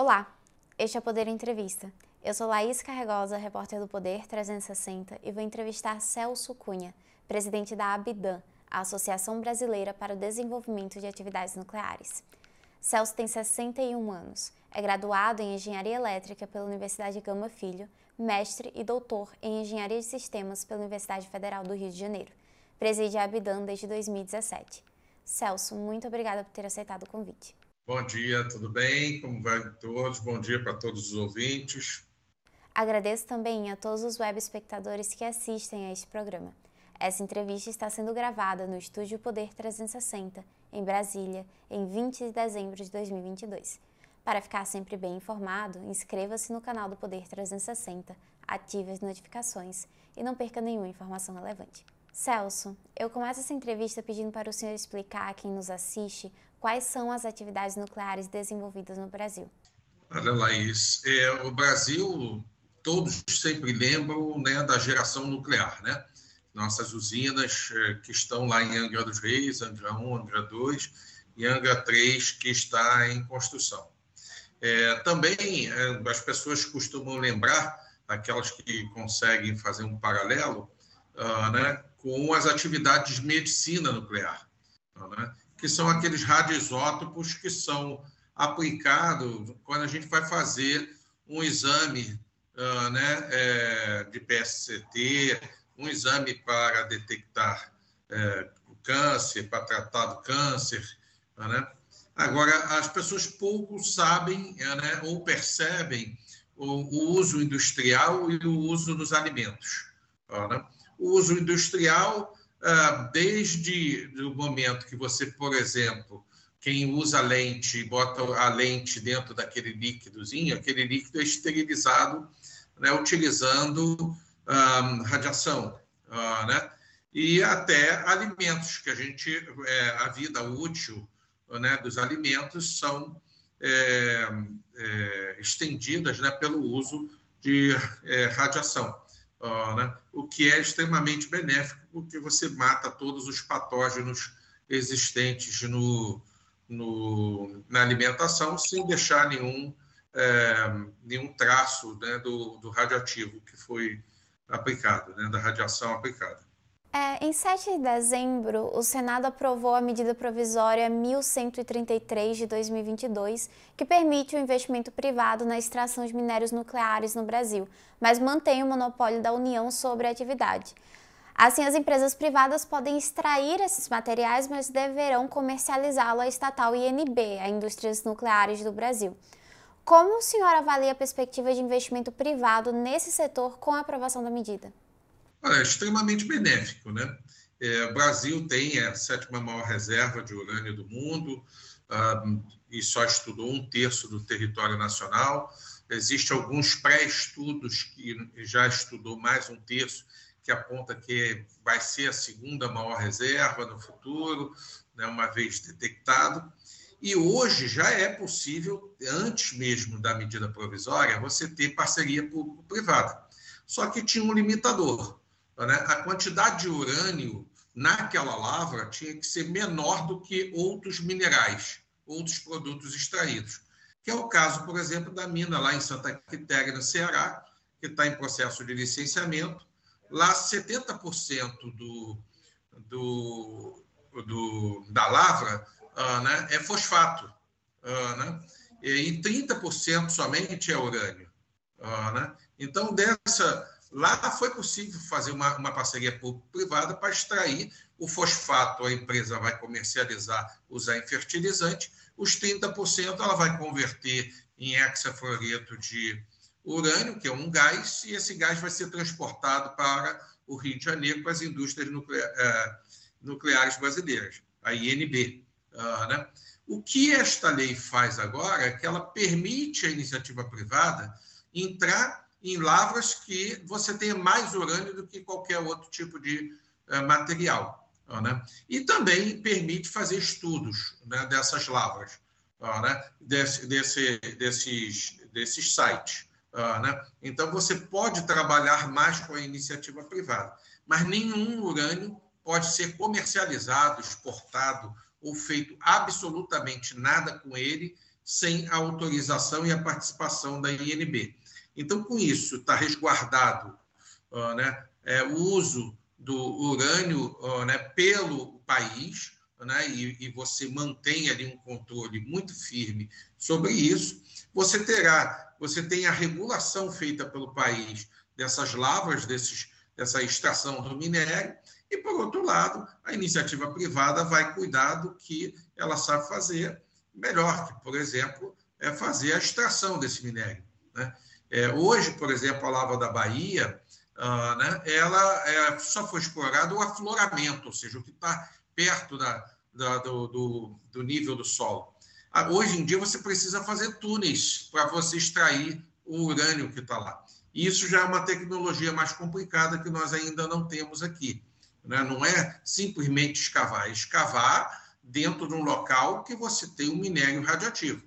Olá, este é o Poder Entrevista. Eu sou Laís Carregosa, repórter do Poder 360 e vou entrevistar Celso Cunha, presidente da Abidan, a Associação Brasileira para o Desenvolvimento de Atividades Nucleares. Celso tem 61 anos, é graduado em Engenharia Elétrica pela Universidade Gama Filho, mestre e doutor em Engenharia de Sistemas pela Universidade Federal do Rio de Janeiro. Preside a Abidan desde 2017. Celso, muito obrigada por ter aceitado o convite. Bom dia, tudo bem? Como vai todos? Bom dia para todos os ouvintes. Agradeço também a todos os web espectadores que assistem a este programa. Essa entrevista está sendo gravada no Estúdio Poder 360, em Brasília, em 20 de dezembro de 2022. Para ficar sempre bem informado, inscreva-se no canal do Poder 360, ative as notificações e não perca nenhuma informação relevante. Celso, eu começo essa entrevista pedindo para o senhor explicar a quem nos assiste quais são as atividades nucleares desenvolvidas no Brasil. Olha, Laís, é, o Brasil, todos sempre lembram né, da geração nuclear, né? Nossas usinas é, que estão lá em Angra dos Reis, Angra 1, Angra 2 e Angra 3, que está em construção. É, também é, as pessoas costumam lembrar, aquelas que conseguem fazer um paralelo, uh, né, com as atividades de medicina nuclear. Né? Que são aqueles radioisótopos que são aplicados quando a gente vai fazer um exame uh, né, é, de PSCT, um exame para detectar é, o câncer, para tratar do câncer. Né? Agora, as pessoas pouco sabem né, ou percebem o, o, uso industrial e o uso nos alimentos. Né? O uso industrial desde o momento que você, por exemplo, quem usa lente, bota a lente dentro daquele líquidozinho, aquele líquido é esterilizado, né, utilizando um, radiação, uh, né? E até alimentos, que a gente, é, a vida útil né, dos alimentos são é, é, estendidas né, pelo uso de é, radiação né? o que é extremamente benéfico, porque você mata todos os patógenos existentes no, no, na alimentação sem deixar nenhum, é, nenhum traço né, do, do radioativo que foi aplicado, né, da radiação aplicada. É, em 7 de dezembro, o Senado aprovou a medida provisória 1133 de 2022, que permite o investimento privado na extração de minérios nucleares no Brasil, mas mantém o monopólio da União sobre a atividade. Assim, as empresas privadas podem extrair esses materiais, mas deverão comercializá-lo à estatal INB, a Indústrias Nucleares do Brasil. Como o senhor avalia a perspectiva de investimento privado nesse setor com a aprovação da medida? É extremamente benéfico. Né? É, o Brasil tem a sétima maior reserva de urânio do mundo ah, e só estudou um terço do território nacional. Existem alguns pré-estudos que já estudou mais um terço, que aponta que vai ser a segunda maior reserva no futuro, né, uma vez detectado. E hoje já é possível, antes mesmo da medida provisória, você ter parceria público-privada. Só que tinha um limitador né, a quantidade de urânio naquela lavra tinha que ser menor do que outros minerais, outros produtos extraídos. Que é o caso, por exemplo, da mina lá em Santa Quitéria, no Ceará, que está em processo de licenciamento. Lá, 70% do, do, do, da lavra uh, né, é fosfato, uh, né, e 30% somente é urânio. Uh, né? Então, dessa Lá foi possível fazer uma, uma parceria público-privada para extrair o fosfato, a empresa vai comercializar, usar em fertilizante, os 30% ela vai converter em hexafluoreto de urânio, que é um gás, e esse gás vai ser transportado para o Rio de Janeiro para as indústrias eh, nucleares brasileiras, a INB. Uh, né? O que esta lei faz agora é que ela permite à iniciativa privada entrar em lavras que você tenha mais urânio do que qualquer outro tipo de uh, material. Né? E também permite fazer estudos né, dessas lavras, né? Desse, desse, desses, desses sites. Né? Então, você pode trabalhar mais com a iniciativa privada, mas nenhum urânio pode ser comercializado, exportado ou feito absolutamente nada com ele sem a autorização e a participação da INB. Então, com isso, está resguardado uh, né, é, o uso do urânio uh, né, pelo país, né, e, e, você mantém ali um controle muito firme sobre isso. Você terá, você tem a regulação feita pelo país dessas lavras, desses, dessa extração do minério, e, por outro lado, a iniciativa privada vai cuidar do que ela sabe fazer melhor, que, por exemplo, é fazer a extração desse minério. Né? É, hoje, por exemplo, a lava da Bahia, uh, né, ela é, só foi explorado o afloramento, ou seja, o que está perto da, da, do, do, do, nível do solo. Ah, hoje em dia, você precisa fazer túneis para você extrair o urânio que está lá. Isso já é uma tecnologia mais complicada que nós ainda não temos aqui. Né? Não é simplesmente escavar, é escavar dentro de um local que você tem um minério radioativo.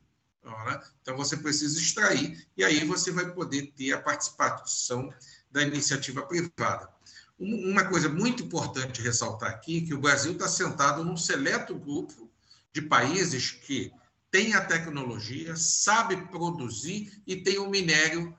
Então, você precisa extrair, e aí você vai poder ter a participação da iniciativa privada. Uma coisa muito importante ressaltar aqui, que o Brasil está sentado num seleto grupo de países que tem a tecnologia, sabe produzir e tem o minério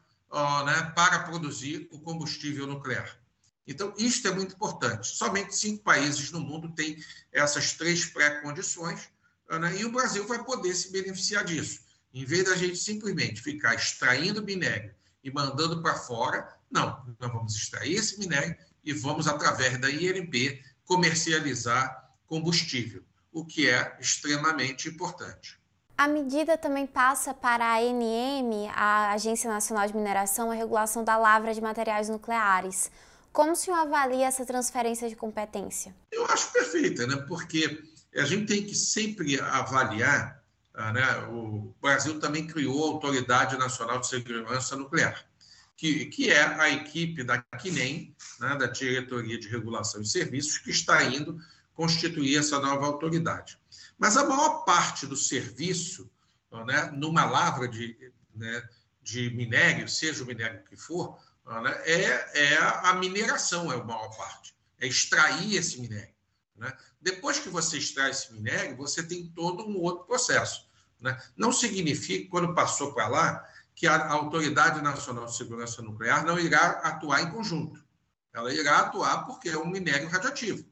né, para produzir o combustível nuclear. Então, isto é muito importante. Somente cinco países no mundo têm essas três pré-condições, né? e o Brasil vai poder se beneficiar disso. Em vez da gente simplesmente ficar extraindo minério e mandando para fora, não, nós vamos extrair esse minério e vamos, através da INB, comercializar combustível, o que é extremamente importante. A medida também passa para a ANM, a Agência Nacional de Mineração, a regulação da lavra de materiais nucleares. Como o senhor avalia essa transferência de competência? Eu acho perfeita, né? porque a gente tem que sempre avaliar. Ah, né? O Brasil também criou a Autoridade Nacional de Segurança Nuclear, que, que é a equipe da CNEM, né? da Diretoria de Regulação e Serviços, que está indo constituir essa nova autoridade. Mas a maior parte do serviço, né, numa lavra de, né, de minério, seja o minério que for, né, é, é a mineração, é a maior parte, é extrair esse minério. Né? Depois que você extrai esse minério, você tem todo um outro processo. Né? Não significa, quando passou para lá, que a Autoridade Nacional de Segurança Nuclear não irá atuar em conjunto. Ela irá atuar porque é um minério radioativo.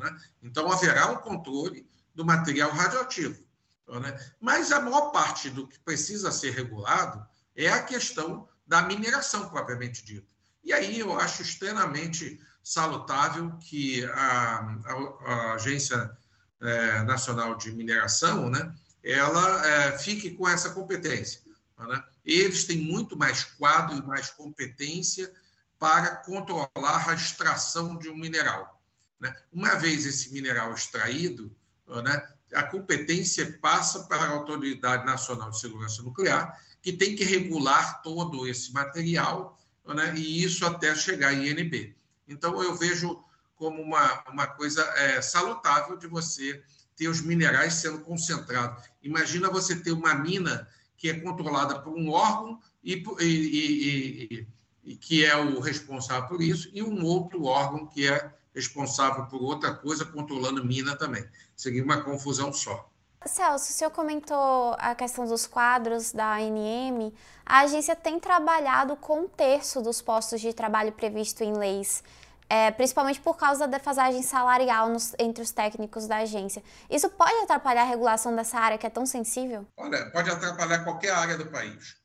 Né? Então, haverá um controle do material radioativo. Né? Mas a maior parte do que precisa ser regulado é a questão da mineração propriamente dita. E aí eu acho extremamente salutável que a, a, a Agência é, Nacional de Mineração, né, ela é, fique com essa competência. Né? Eles têm muito mais quadro e mais competência para controlar a extração de um mineral. Né? Uma vez esse mineral extraído, né, a competência passa para a Autoridade Nacional de Segurança Nuclear, que tem que regular todo esse material, né, e isso até chegar em INB. Então, eu vejo como uma, uma coisa é, salutável de você ter os minerais sendo concentrados. Imagina você ter uma mina que é controlada por um órgão e, e, e, e, que é o responsável por isso, e um outro órgão que é responsável por outra coisa, controlando mina também. Seria uma confusão só. Celso, o senhor comentou a questão dos quadros da ANM. A agência tem trabalhado com um terço dos postos de trabalho previsto em leis, é, principalmente por causa da defasagem salarial nos, entre os técnicos da agência. Isso pode atrapalhar a regulação dessa área que é tão sensível? Olha, pode atrapalhar qualquer área do país.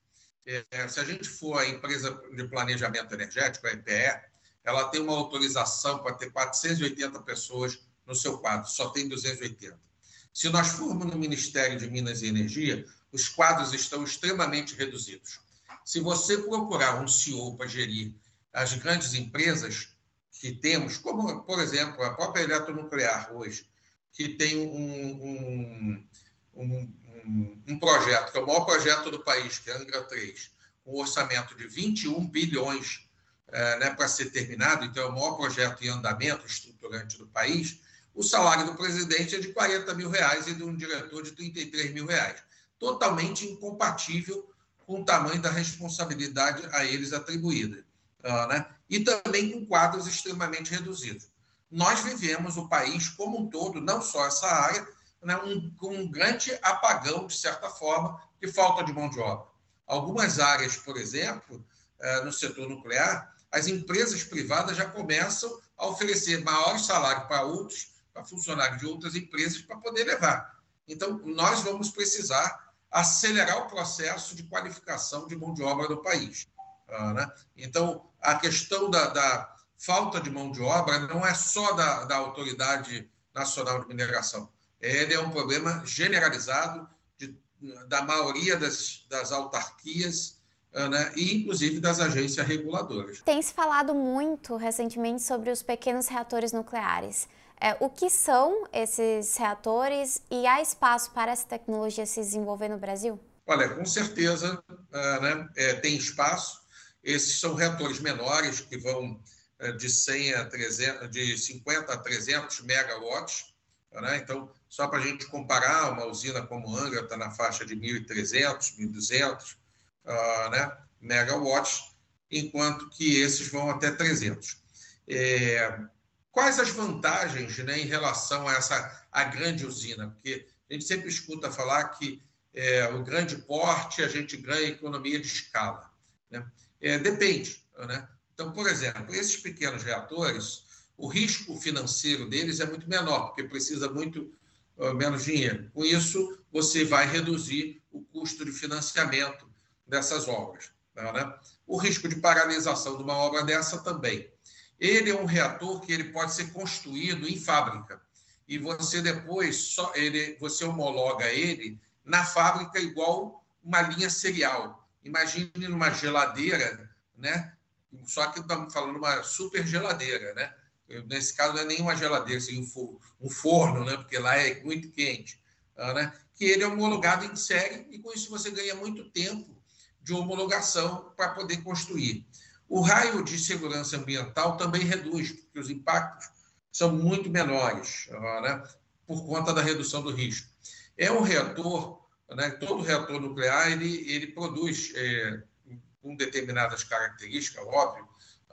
É, se a gente for a empresa de planejamento energético, a EPE, ela tem uma autorização para ter 480 pessoas no seu quadro, só tem 280. Se nós formos no Ministério de Minas e Energia, os quadros estão extremamente reduzidos. Se você procurar um CEO para gerir as grandes empresas que temos, como, por exemplo, a própria eletronuclear hoje, que tem um, um, um, um projeto, que é o maior projeto do país, que é a Angra 3, com um orçamento de 21 bilhões é, né, para ser terminado, então é o maior projeto em andamento estruturante do país, o salário do presidente é de 40 mil reais e de um diretor de 33 mil reais. Totalmente incompatível com o tamanho da responsabilidade a eles atribuída. Né? E também com quadros extremamente reduzidos. Nós vivemos o país como um todo, não só essa área, né, um, um grande apagão, de certa forma, de falta de mão de obra. Algumas áreas, por exemplo, eh, no setor nuclear, as empresas privadas já começam a oferecer maiores salários para outros, para funcionários de outras empresas, para poder levar. Então, nós vamos precisar acelerar o processo de qualificação de mão de obra no país. Ah, né? Então, a questão da, da, falta de mão de obra não é só da, da Autoridade Nacional de Mineração. Ele é um problema generalizado da maioria das, das autarquias ah, né, e inclusive das agências reguladoras. Tem se falado muito recentemente sobre os pequenos reatores nucleares. É, o que são esses reatores e há espaço para essa tecnologia se desenvolver no Brasil? Olha, com certeza uh, né, é, tem espaço. Esses são reatores menores que vão uh, de 100 a 300, de 50 a 300 megawatts. Né? Então, só para a gente comparar, uma usina como Angra está na faixa de 1.300, 1.200 uh, né, megawatts, enquanto que esses vão até 300. É, quais as vantagens né, em relação a essa a grande usina? Porque a gente sempre escuta falar que é, o grande porte a gente ganha economia de escala. Né? É, depende. Né? Então, por exemplo, esses pequenos reatores, o risco financeiro deles é muito menor, porque precisa muito menos dinheiro. Com isso, você vai reduzir o custo de financiamento dessas obras. Né? O risco de paralisação de uma obra dessa também. Ele é um reator que ele pode ser construído em fábrica e você depois só ele você homologa ele na fábrica igual uma linha serial. Imagine numa geladeira, né? Só que estamos falando uma super geladeira, né? nesse caso não é nenhuma geladeira, assim, um forno, né? porque lá é muito quente, ah, né? que ele é homologado em série e com isso você ganha muito tempo de homologação para poder construir. O raio de segurança ambiental também reduz, porque os impactos são muito menores, ah, né? por conta da redução do risco. É um reator, né? todo reator nuclear ele, ele produz, é, com determinadas características, óbvio,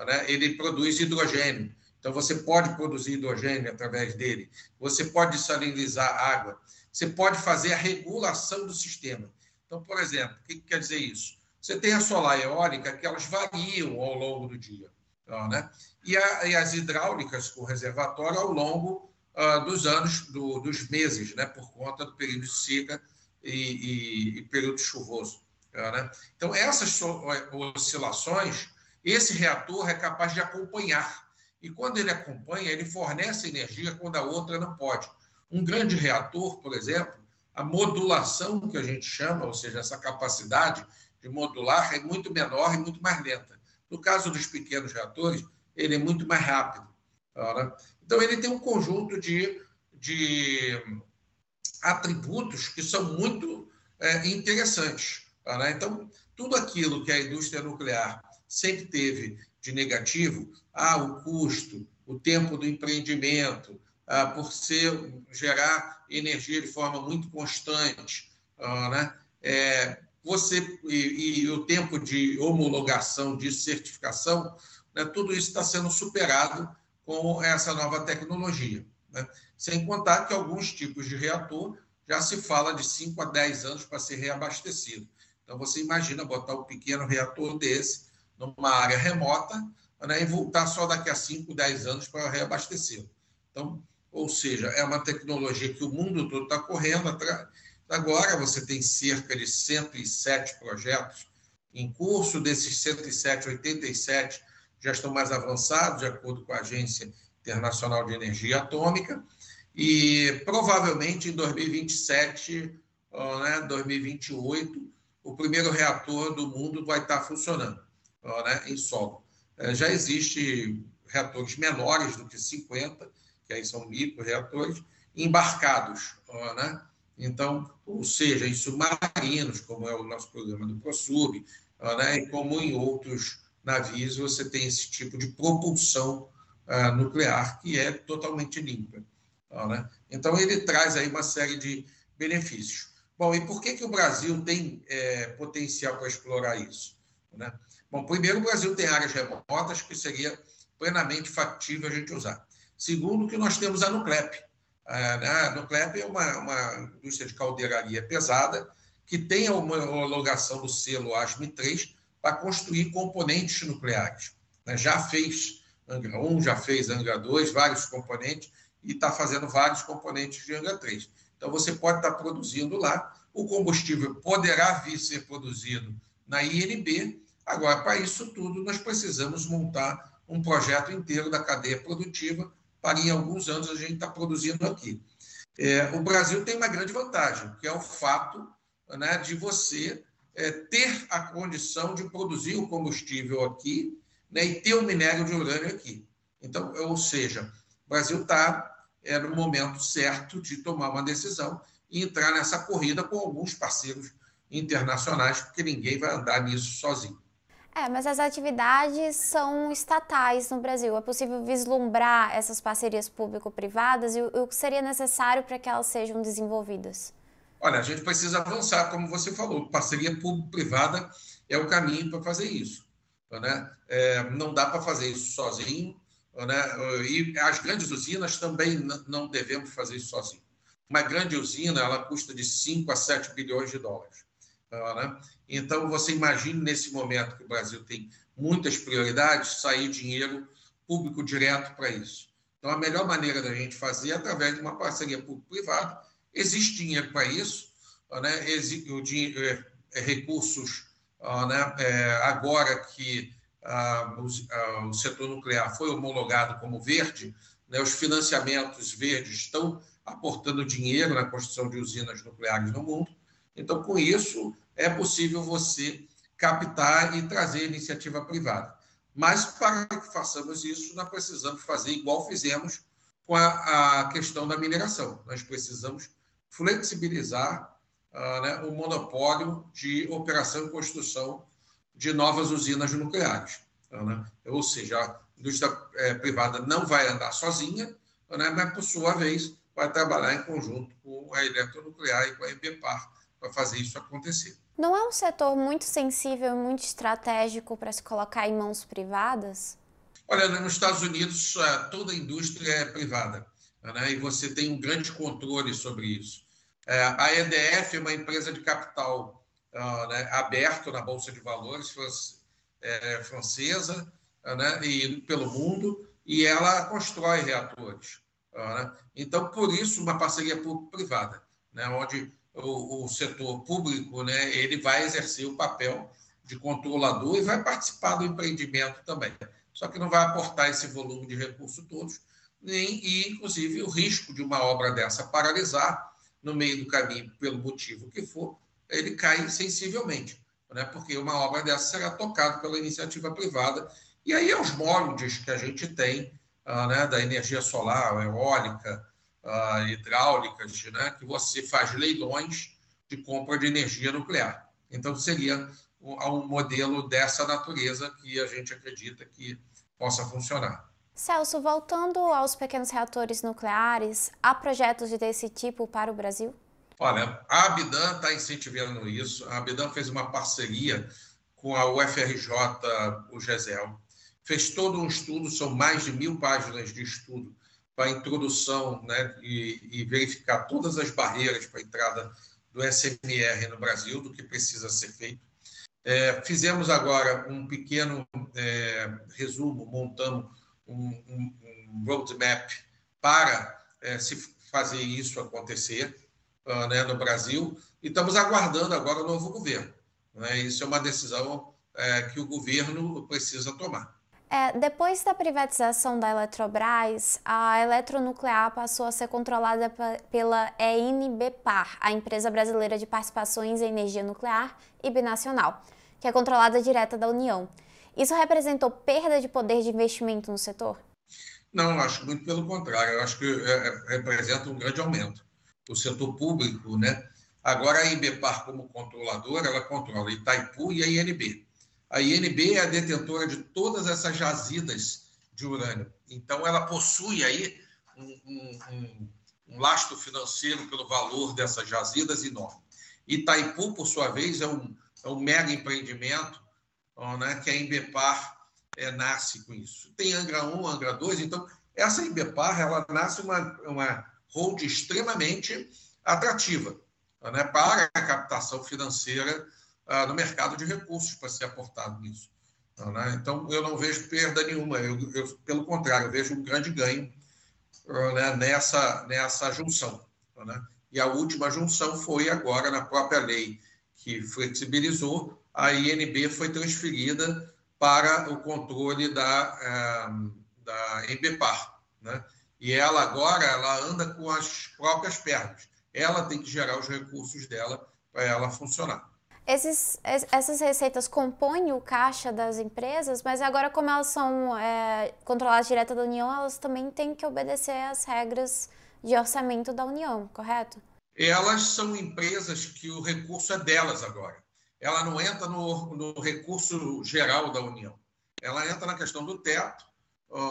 né? ele produz hidrogênio. Então, você pode produzir hidrogênio através dele, você pode salinizar água, você pode fazer a regulação do sistema. Então, por exemplo, o que quer dizer isso? Você tem a solar eólica que elas variam ao longo do dia, tá, né? e, a, e as hidráulicas com reservatório ao longo uh, dos anos, do, dos meses, né? por conta do período de seca e, e, e período chuvoso. Né? Então, essas oscilações, esse reator é capaz de acompanhar e quando ele acompanha, ele fornece energia quando a outra não pode. Um grande reator, por exemplo, a modulação que a gente chama, ou seja, essa capacidade de modular é muito menor e muito mais lenta. No caso dos pequenos reatores, ele é muito mais rápido. Tá, né? Então, ele tem um conjunto de, de atributos que são muito é, interessantes. Tá, né? Então, tudo aquilo que a indústria nuclear sempre teve de negativo, ah, o custo, o tempo do empreendimento, ah, por ser gerar energia de forma muito constante, ah, né? É, você e, e, o tempo de homologação, de certificação, né, tudo isso está sendo superado com essa nova tecnologia. Né? Sem contar que alguns tipos de reator já se fala de 5 a 10 anos para ser reabastecido. Então, você imagina botar um pequeno reator desse numa área remota né, e voltar só daqui a 5, 10 anos para reabastecer. Então, ou seja, é uma tecnologia que o mundo todo está correndo atrás. Agora você tem cerca de 107 projetos em curso, desses 107, 87 já estão mais avançados, de acordo com a Agência Internacional de Energia Atômica, e provavelmente em 2027, né, 2028, o primeiro reator do mundo vai estar funcionando né, em solo. É, já existe reatores menores do que 50, que aí são micro-reatores, embarcados, né? Então, ou seja, em submarinos, como é o nosso programa do ProSub, né? e como em outros navios você tem esse tipo de propulsão uh, nuclear que é totalmente limpa. Né? Então, ele traz aí uma série de benefícios. Bom, e por que, que o Brasil tem é, potencial para explorar isso? Né? Bom, primeiro, o Brasil tem áreas remotas que seria plenamente factível a gente usar. Segundo, que nós temos a Nuclep. A né, Nuclep é uma, uma indústria de caldeiraria pesada que tem a homologação do selo ASME 3 para construir componentes nucleares. Né? Já fez Angra 1, já fez Angra 2, vários componentes, e está fazendo vários componentes de Angra 3. Então, você pode estar tá produzindo lá, o combustível poderá vir ser produzido na INB. Agora, para isso tudo, nós precisamos montar um projeto inteiro da cadeia produtiva para, em alguns anos, a gente estar tá produzindo aqui. É, o Brasil tem uma grande vantagem, que é o fato né, de você é, ter a condição de produzir o combustível aqui né, e ter o minério de urânio aqui. Então, ou seja, o Brasil está é, no momento certo de tomar uma decisão e entrar nessa corrida com alguns parceiros internacionais, porque ninguém vai andar nisso sozinho. É, mas as atividades são estatais no Brasil. É possível vislumbrar essas parcerias público-privadas e o que seria necessário para que elas sejam desenvolvidas? Olha, a gente precisa avançar, como você falou, parceria público-privada é o caminho para fazer isso. Né? É, não dá para fazer isso sozinho, né? e as grandes usinas também não devemos fazer isso sozinho. Uma grande usina ela custa de 5 a 7 bilhões de dólares. Né? Então, você imagine nesse momento que o Brasil tem muitas prioridades, sair dinheiro público direto para isso. Então, a melhor maneira da gente fazer é através de uma parceria público-privada. Existe dinheiro para isso, né? É, é, recursos né? É, agora que o, o, setor nuclear foi homologado como verde, né? os financiamentos verdes estão aportando dinheiro na construção de usinas nucleares no mundo. Então, com isso, é possível você captar e trazer iniciativa privada. Mas, para que façamos isso, nós precisamos fazer igual fizemos com a, a questão da mineração. Nós precisamos flexibilizar uh, né, o monopólio de operação e construção de novas usinas nucleares. Né? Ou seja, a indústria é, privada não vai andar sozinha, né, mas, por sua vez, vai trabalhar em conjunto com a eletronuclear e com a EBPAR para fazer isso acontecer. Não é um setor muito sensível muito estratégico para se colocar em mãos privadas? Olha, nos Estados Unidos, toda a indústria é privada né? e você tem um grande controle sobre isso. É, a EDF é uma empresa de capital uh, né, aberto na Bolsa de Valores é, francesa né, e pelo mundo, e ela constrói reatores. Uh, né? Então, por isso, uma parceria público-privada, né, onde o, o, setor público né, ele vai exercer o papel de controlador e vai participar do empreendimento também. Só que não vai aportar esse volume de recursos todos, nem, e, inclusive, o risco de uma obra dessa paralisar no meio do caminho, pelo motivo que for, ele cai sensivelmente, né? porque uma obra dessa será tocada pela iniciativa privada. E aí é os moldes que a gente tem uh, né, da energia solar, eólica, uh, né, que você faz leilões de compra de energia nuclear. Então, seria um modelo dessa natureza que a gente acredita que possa funcionar. Celso, voltando aos pequenos reatores nucleares, há projetos desse tipo para o Brasil? Olha, a Abidan está incentivando isso. A Abidan fez uma parceria com a UFRJ, o GESEL. Fez todo um estudo, são mais de mil páginas de estudo para introdução né, e, e verificar todas as barreiras para a entrada do SMR no Brasil, do que precisa ser feito. É, fizemos agora um pequeno é, resumo, montamos um, um, um roadmap para é, se fazer isso acontecer uh, né, no Brasil e estamos aguardando agora o novo governo. Né? Isso é uma decisão é, que o governo precisa tomar. É, depois da privatização da Eletrobras, a eletronuclear passou a ser controlada pela ENBPAR, a empresa brasileira de participações em energia nuclear e binacional, que é controlada direta da União. Isso representou perda de poder de investimento no setor? Não, acho muito pelo contrário. Eu acho que é, é, representa um grande aumento. O setor público, né? Agora a IBPAR, como controladora, ela controla Itaipu e a INB. A INB é a detentora de todas essas jazidas de urânio. Então, ela possui aí um, um, um, lastro financeiro pelo valor dessas jazidas enorme. Itaipu, por sua vez, é um, é um mega empreendimento né, que a Embepar é, nasce com isso. Tem Angra 1, Angra 2, então essa Embepar ela nasce uma, uma hold extremamente atrativa né, para a captação financeira uh, no mercado de recursos para ser aportado nisso. Né? Então, eu não vejo perda nenhuma, eu, eu, pelo contrário, eu vejo um grande ganho uh, né, nessa, nessa junção. Né? E a última junção foi agora na própria lei que flexibilizou, a INB foi transferida para o controle da, uh, da Embepar. Né? E ela agora ela anda com as próprias pernas. Ela tem que gerar os recursos dela para ela funcionar. Esses, essas receitas compõem o caixa das empresas, mas agora, como elas são é, controladas direto da União, elas também têm que obedecer às regras de orçamento da União, correto? Elas são empresas que o recurso é delas agora. Ela não entra no, no recurso geral da União. Ela entra na questão do teto,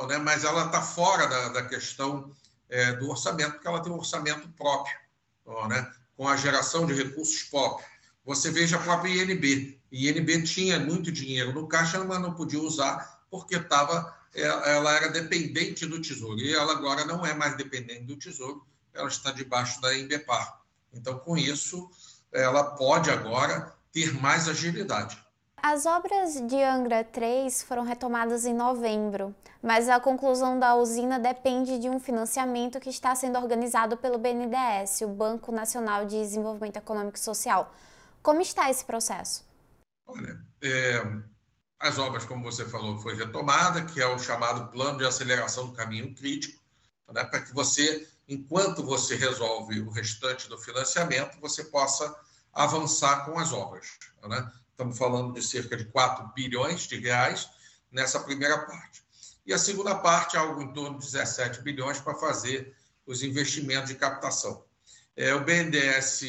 né, mas ela está fora da, da questão é, do orçamento, porque ela tem um orçamento próprio, né, com a geração de recursos próprios. Você veja a própria INB. INB tinha muito dinheiro no caixa, mas não podia usar porque estava, é, ela era dependente do Tesouro. E ela agora não é mais dependente do Tesouro, ela está debaixo da Embepar. Então, com isso, ela pode agora ter mais agilidade. As obras de Angra 3 foram retomadas em novembro, mas a conclusão da usina depende de um financiamento que está sendo organizado pelo BNDES, o Banco Nacional de Desenvolvimento Econômico e Social. Como está esse processo? Olha, é, as obras, como você falou, foi retomada, que é o chamado plano de aceleração do caminho crítico, né, para que você, enquanto você resolve o restante do financiamento, você possa avançar com as obras. Né? Estamos falando de cerca de 4 bilhões de reais nessa primeira parte. E a segunda parte, algo em torno de 17 bilhões para fazer os investimentos de captação. É, o BNDES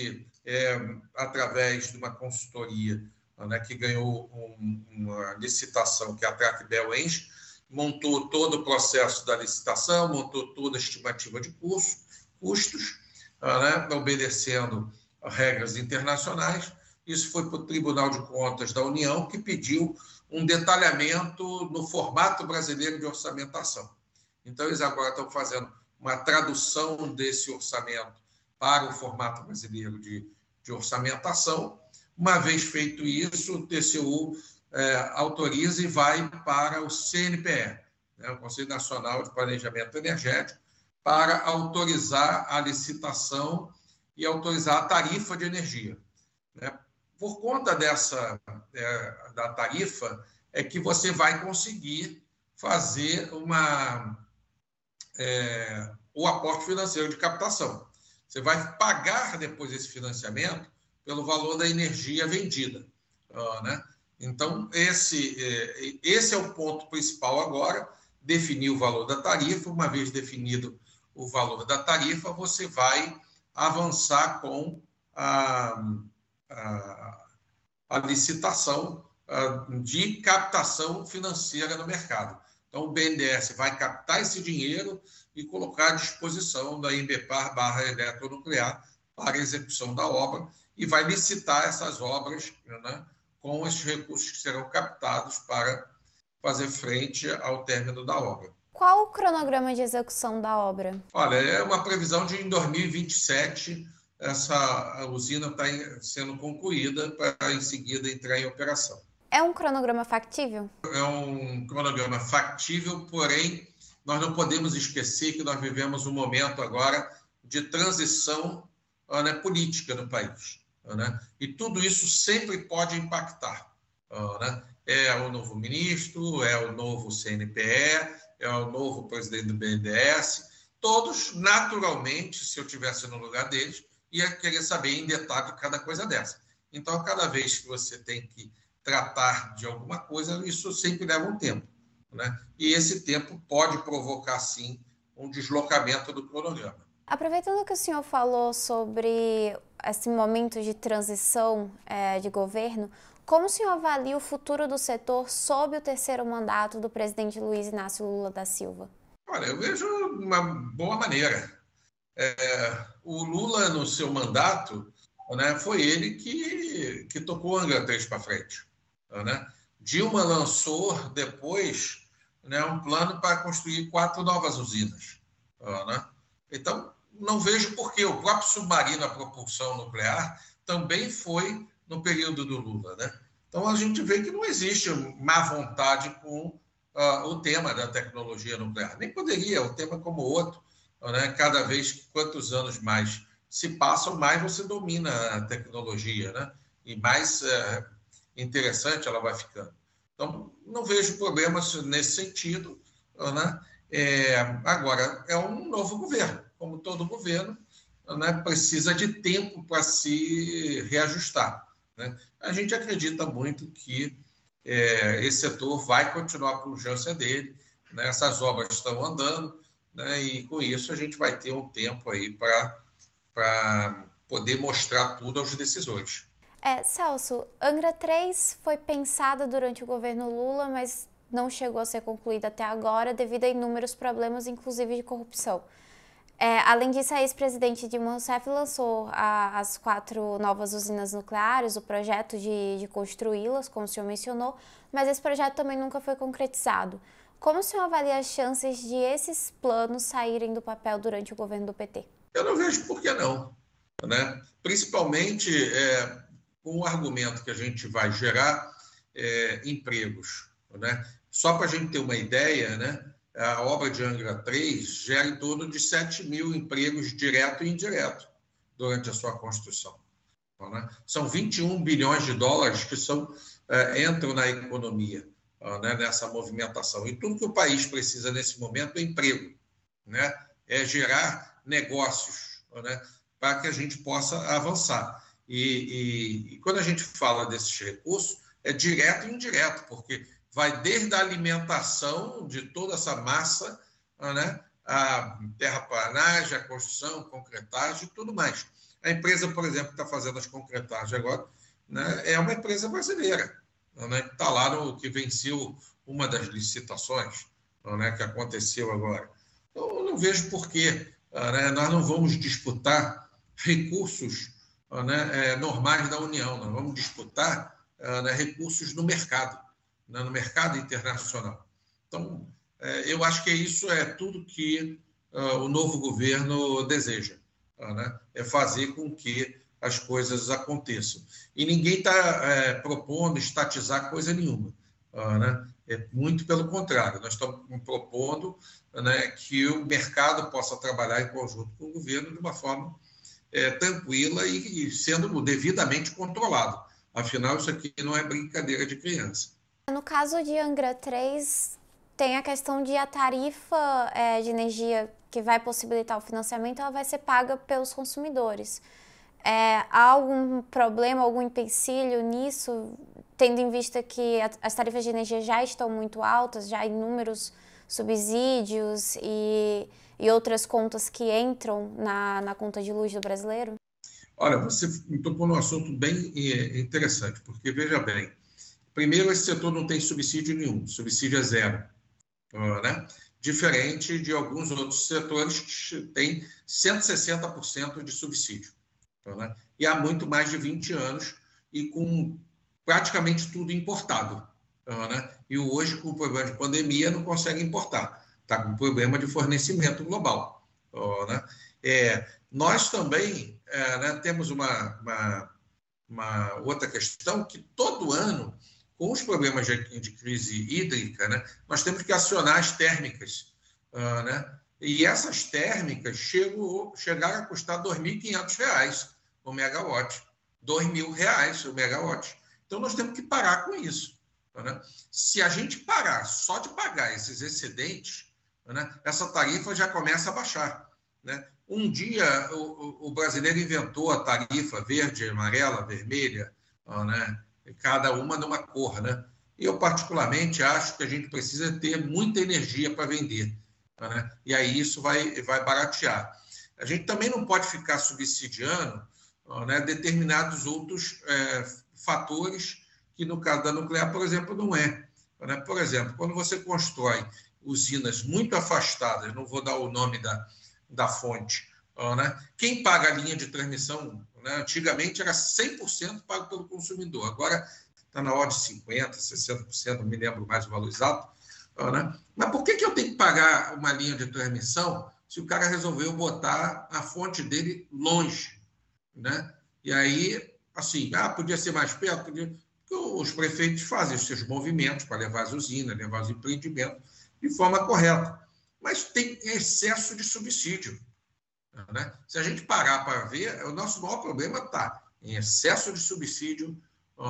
é, através de uma consultoria né, que ganhou um, uma licitação que a Tracbel Enche, montou todo o processo da licitação, montou toda a estimativa de custo, custos, né, obedecendo regras internacionais. Isso foi para o Tribunal de Contas da União, que pediu um detalhamento no formato brasileiro de orçamentação. Então, eles agora estão fazendo uma tradução desse orçamento para o formato brasileiro de, de orçamentação. Uma vez feito isso, o TCU é, autoriza e vai para o CNPE, né, o Conselho Nacional de Planejamento Energético, para autorizar a licitação e autorizar a tarifa de energia. Né? Por conta dessa é, da tarifa, é que você vai conseguir fazer uma, é, o aporte financeiro de captação. Você vai pagar depois esse financiamento pelo valor da energia vendida. né? Então, esse, é, esse é o ponto principal agora, definir o valor da tarifa. Uma vez definido o valor da tarifa, você vai avançar com a, a, a licitação de captação financeira no mercado. Então, o BNDES vai captar esse dinheiro e colocar à disposição da Embepar barra eletronuclear para a execução da obra e vai licitar essas obras né, com esses recursos que serão captados para fazer frente ao término da obra. Qual o cronograma de execução da obra? Olha, é uma previsão de em 2027 essa usina está sendo concluída para em seguida entrar em operação. É um cronograma factível? É um cronograma factível, porém nós não podemos esquecer que nós vivemos um momento agora de transição né, política no país. Né? E tudo isso sempre pode impactar. Né? É o novo ministro, é o novo CNPE, é o novo presidente do BNDES. Todos, naturalmente, se eu tivesse no lugar deles, ia querer saber em detalhe cada coisa dessa. Então, cada vez que você tem que tratar de alguma coisa, isso sempre leva um tempo. Né? E esse tempo pode provocar, sim, um deslocamento do cronograma. Aproveitando que o senhor falou sobre esse momento de transição é, de governo, como o senhor avalia o futuro do setor sob o terceiro mandato do presidente Luiz Inácio Lula da Silva? Olha, eu vejo uma boa maneira. É, o Lula, no seu mandato, né, foi ele que, que tocou o Angra 3 para frente. Né? Dilma lançou depois né, um plano para construir quatro novas usinas. Né? Então, não vejo por que o próprio submarino a propulsão nuclear também foi no período do Lula, né? Então a gente vê que não existe má vontade com uh, o tema da tecnologia nuclear. Nem poderia, um tema como outro, né? Cada vez quantos anos mais se passam, mais você domina a tecnologia, né? E mais uh, interessante ela vai ficando. Então não vejo problemas nesse sentido, né? É, agora é um novo governo, como todo governo, né? Precisa de tempo para se reajustar. Né? A gente acredita muito que é, esse setor vai continuar a pujança dele, né? essas obras estão andando, né? e com isso a gente vai ter um tempo aí para poder mostrar tudo aos decisores. É, Celso, Angra 3 foi pensada durante o governo Lula, mas não chegou a ser concluída até agora devido a inúmeros problemas, inclusive de corrupção. É, além disso, a ex-presidente Dilma Rousseff lançou a, as quatro novas usinas nucleares, o projeto de, de construí-las, como o senhor mencionou, mas esse projeto também nunca foi concretizado. Como o senhor avalia as chances de esses planos saírem do papel durante o governo do PT? Eu não vejo por que não. Né? Principalmente é, com o argumento que a gente vai gerar é, empregos. Né? Só para a gente ter uma ideia, né? a obra de Angra 3 gera em torno de 7 mil empregos direto e indireto durante a sua construção. Né? São 21 bilhões de dólares que são, é, entram na economia né? nessa movimentação. E tudo que o país precisa nesse momento é emprego, né? é gerar negócios né? para que a gente possa avançar. E, e, e quando a gente fala desses recursos, é direto e indireto, porque vai desde a alimentação de toda essa massa, né? a terraplanagem, a construção, concretagem e tudo mais. A empresa, por exemplo, que está fazendo as concretagens agora, né, é uma empresa brasileira, né, que está lá no que venceu uma das licitações né, que aconteceu agora. Eu não vejo por que né, nós não vamos disputar recursos né, é, normais da União, nós vamos disputar né, recursos no mercado né, no mercado internacional. Então, é, eu acho que isso é tudo que o novo governo deseja, né? é fazer com que as coisas aconteçam. E ninguém está é, propondo estatizar coisa nenhuma. Uh, né? É muito pelo contrário, nós estamos propondo né, que o mercado possa trabalhar em conjunto com o governo de uma forma é, tranquila e, e sendo devidamente controlado. Afinal, isso aqui não é brincadeira de criança. No caso de Angra 3, tem a questão de a tarifa é, de energia que vai possibilitar o financiamento, ela vai ser paga pelos consumidores. É, há algum problema, algum empecilho nisso, tendo em vista que as tarifas de energia já estão muito altas, já inúmeros subsídios e, e outras contas que entram na, na conta de luz do brasileiro? Olha, você tocou num assunto bem é, interessante, porque veja bem, Primeiro, esse setor não tem subsídio nenhum, subsídio é zero. Né? Diferente de alguns outros setores que têm 160% de subsídio. Né? E há muito mais de 20 anos e com praticamente tudo importado. Né? E hoje, com o problema de pandemia, não consegue importar. Está com problema de fornecimento global. Né? É, nós também é, né, temos uma, uma, uma outra questão que todo ano com os problemas de, de crise hídrica, né, nós temos que acionar as térmicas. Uh, né? E essas térmicas chegou, chegaram a custar R$ 2.500 o megawatt. R$ 2.000 o megawatt. Então, nós temos que parar com isso. Né? Se a gente parar só de pagar esses excedentes, né, essa tarifa já começa a baixar. Né? Um dia, o, o brasileiro inventou a tarifa verde, amarela, vermelha, né? cada uma numa cor, né? Eu, particularmente, acho que a gente precisa ter muita energia para vender, né? E aí isso vai, vai baratear. A gente também não pode ficar subsidiando né, determinados outros é, fatores que, no caso da nuclear, por exemplo, não é. Né? Por exemplo, quando você constrói usinas muito afastadas, não vou dar o nome da, da fonte, né? quem paga a linha de transmissão né? Antigamente era 100% pago pelo consumidor, agora está na ordem de 50%, 60%, não me lembro mais o valor exato. Né? Mas por que, que eu tenho que pagar uma linha de transmissão se o cara resolveu botar a fonte dele longe, né? E aí, assim, ah, podia ser mais perto, podia... os prefeitos fazem os seus movimentos para levar as usinas, levar os empreendimentos de forma correta. Mas tem excesso de subsídio. Né? Se a gente parar para ver, o nosso maior problema está em excesso de subsídio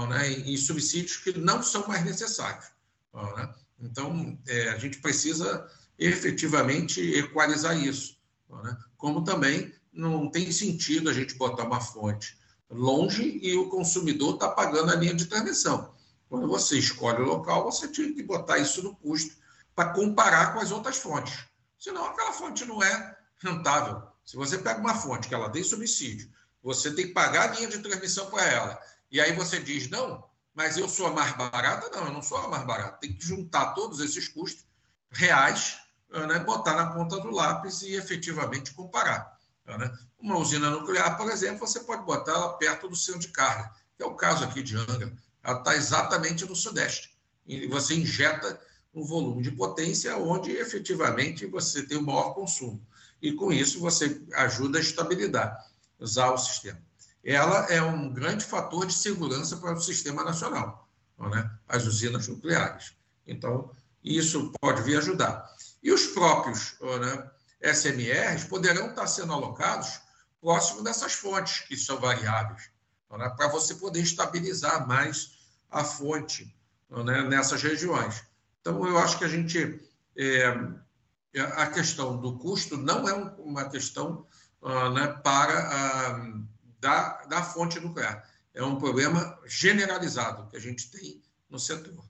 né? e subsídios que não são mais necessários. Né? Então, é, a gente precisa efetivamente equalizar isso. Né? Como também não tem sentido a gente botar uma fonte longe e o consumidor está pagando a linha de transmissão. Quando você escolhe o local, você tinha que botar isso no custo para comparar com as outras fontes. Senão, aquela fonte não é rentável. Se você pega uma fonte que ela tem subsídio, você tem que pagar a linha de transmissão para ela, e aí você diz, não, mas eu sou a mais barata? Não, eu não sou a mais barata. Tem que juntar todos esses custos reais, né, botar na ponta do lápis e efetivamente comparar. Né? Uma usina nuclear, por exemplo, você pode botar ela perto do centro de carga, que é o caso aqui de Angra. Ela está exatamente no sudeste. E você injeta um volume de potência onde efetivamente você tem o maior consumo. E com isso você ajuda a estabilizar, usar o sistema. Ela é um grande fator de segurança para o sistema nacional, né? as usinas nucleares. Então, isso pode vir ajudar. E os próprios né, SMRs poderão estar sendo alocados próximo dessas fontes, que são variáveis, né, para você poder estabilizar mais a fonte né, nessas regiões. Então, eu acho que a gente. É, a questão do custo não é uma questão uh, né, para uh, da, da fonte nuclear. É um problema generalizado que a gente tem no setor.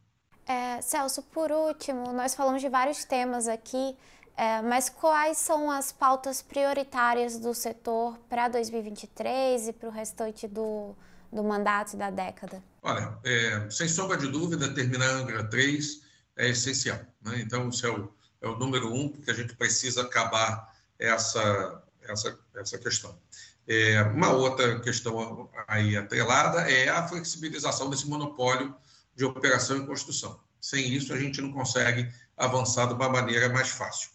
É, Celso, por último, nós falamos de vários temas aqui, é, mas quais são as pautas prioritárias do setor para 2023 e para o restante do, do mandato e da década? Olha, é, sem sombra de dúvida, terminar a Angra 3 é essencial. Né? Então, isso é o, é o número um, porque a gente precisa acabar essa, essa, essa questão. É, uma outra questão aí atrelada é a flexibilização desse monopólio de operação e construção. Sem isso, a gente não consegue avançar de uma maneira mais fácil.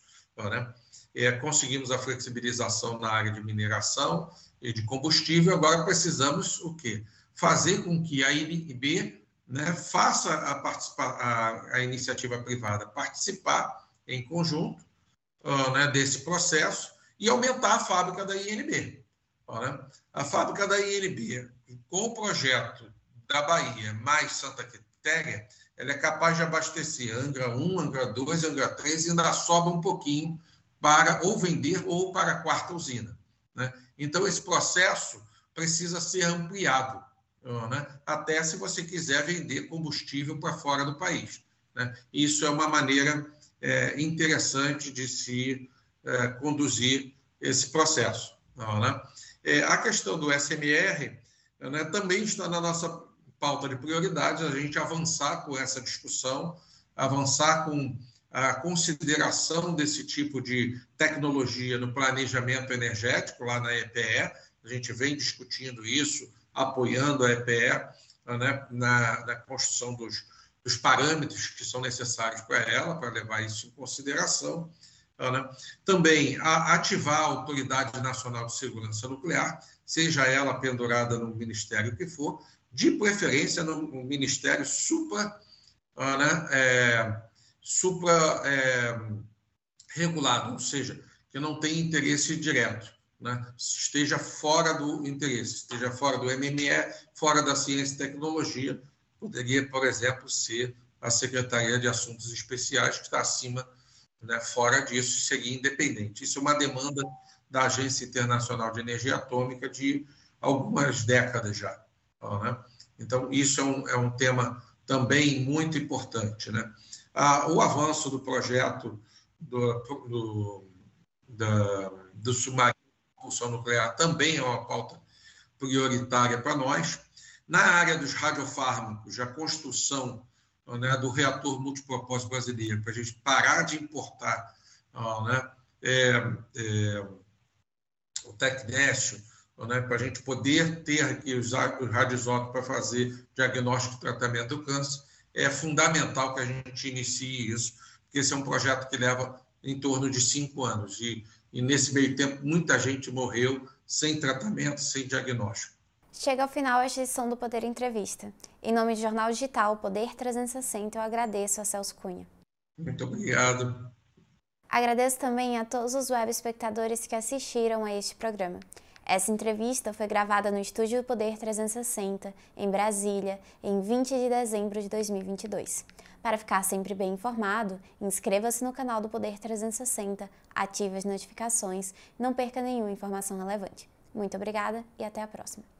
Né? É, conseguimos a flexibilização na área de mineração e de combustível, agora precisamos o quê? Fazer com que a INB né, faça a, a, a, iniciativa privada participar em conjunto uh, né, desse processo e aumentar a fábrica da INB. Né? A fábrica da INB, com o projeto da Bahia mais Santa Quitéria, ela é capaz de abastecer Angra 1, Angra 2, Angra 3 e ainda sobra um pouquinho para ou vender ou para a quarta usina. Né? Então, esse processo precisa ser ampliado né? até se você quiser vender combustível para fora do país. Né? Isso é uma maneira é, interessante de se é, conduzir esse processo. Né? É, a questão do SMR né, também está na nossa pauta de prioridades, a gente avançar com essa discussão, avançar com a consideração desse tipo de tecnologia no planejamento energético lá na EPE. A gente vem discutindo isso apoiando a EPE né, na, na, construção dos, dos, parâmetros que são necessários para ela, para levar isso em consideração. Né. Também a, ativar a Autoridade Nacional de Segurança Nuclear, seja ela pendurada no ministério que for, de preferência no, ministério supra, né, é, supra é, regulado, ou seja, que não tem interesse direto né, esteja fora do interesse, esteja fora do MME, fora da ciência e tecnologia. Poderia, por exemplo, ser a Secretaria de Assuntos Especiais, que está acima, né, fora disso, seria independente. Isso é uma demanda da Agência Internacional de Energia Atômica de algumas décadas já. Né? Então, isso é um, é um tema também muito importante. Né? Ah, o avanço do projeto do, do, da, do submarino propulsão nuclear também é uma pauta prioritária para nós. Na área dos radiofármacos, a construção né, do reator multipropósito brasileiro, para a gente parar de importar né, é, é, o tecnécio, né, para a gente poder ter aqui os, os radioisótopos para fazer diagnóstico e tratamento do câncer, é fundamental que a gente inicie isso, porque esse é um projeto que leva em torno de cinco anos. E e nesse meio tempo muita gente morreu sem tratamento, sem diagnóstico. Chega ao final esta edição do Poder Entrevista. Em nome do Jornal Digital Poder 360, eu agradeço a Celso Cunha. Muito obrigado. Agradeço também a todos os web espectadores que assistiram a este programa. Essa entrevista foi gravada no Estúdio Poder 360, em Brasília, em 20 de dezembro de 2022. Para ficar sempre bem informado, inscreva-se no canal do Poder 360, ative as notificações não perca nenhuma informação relevante. Muito obrigada e até a próxima.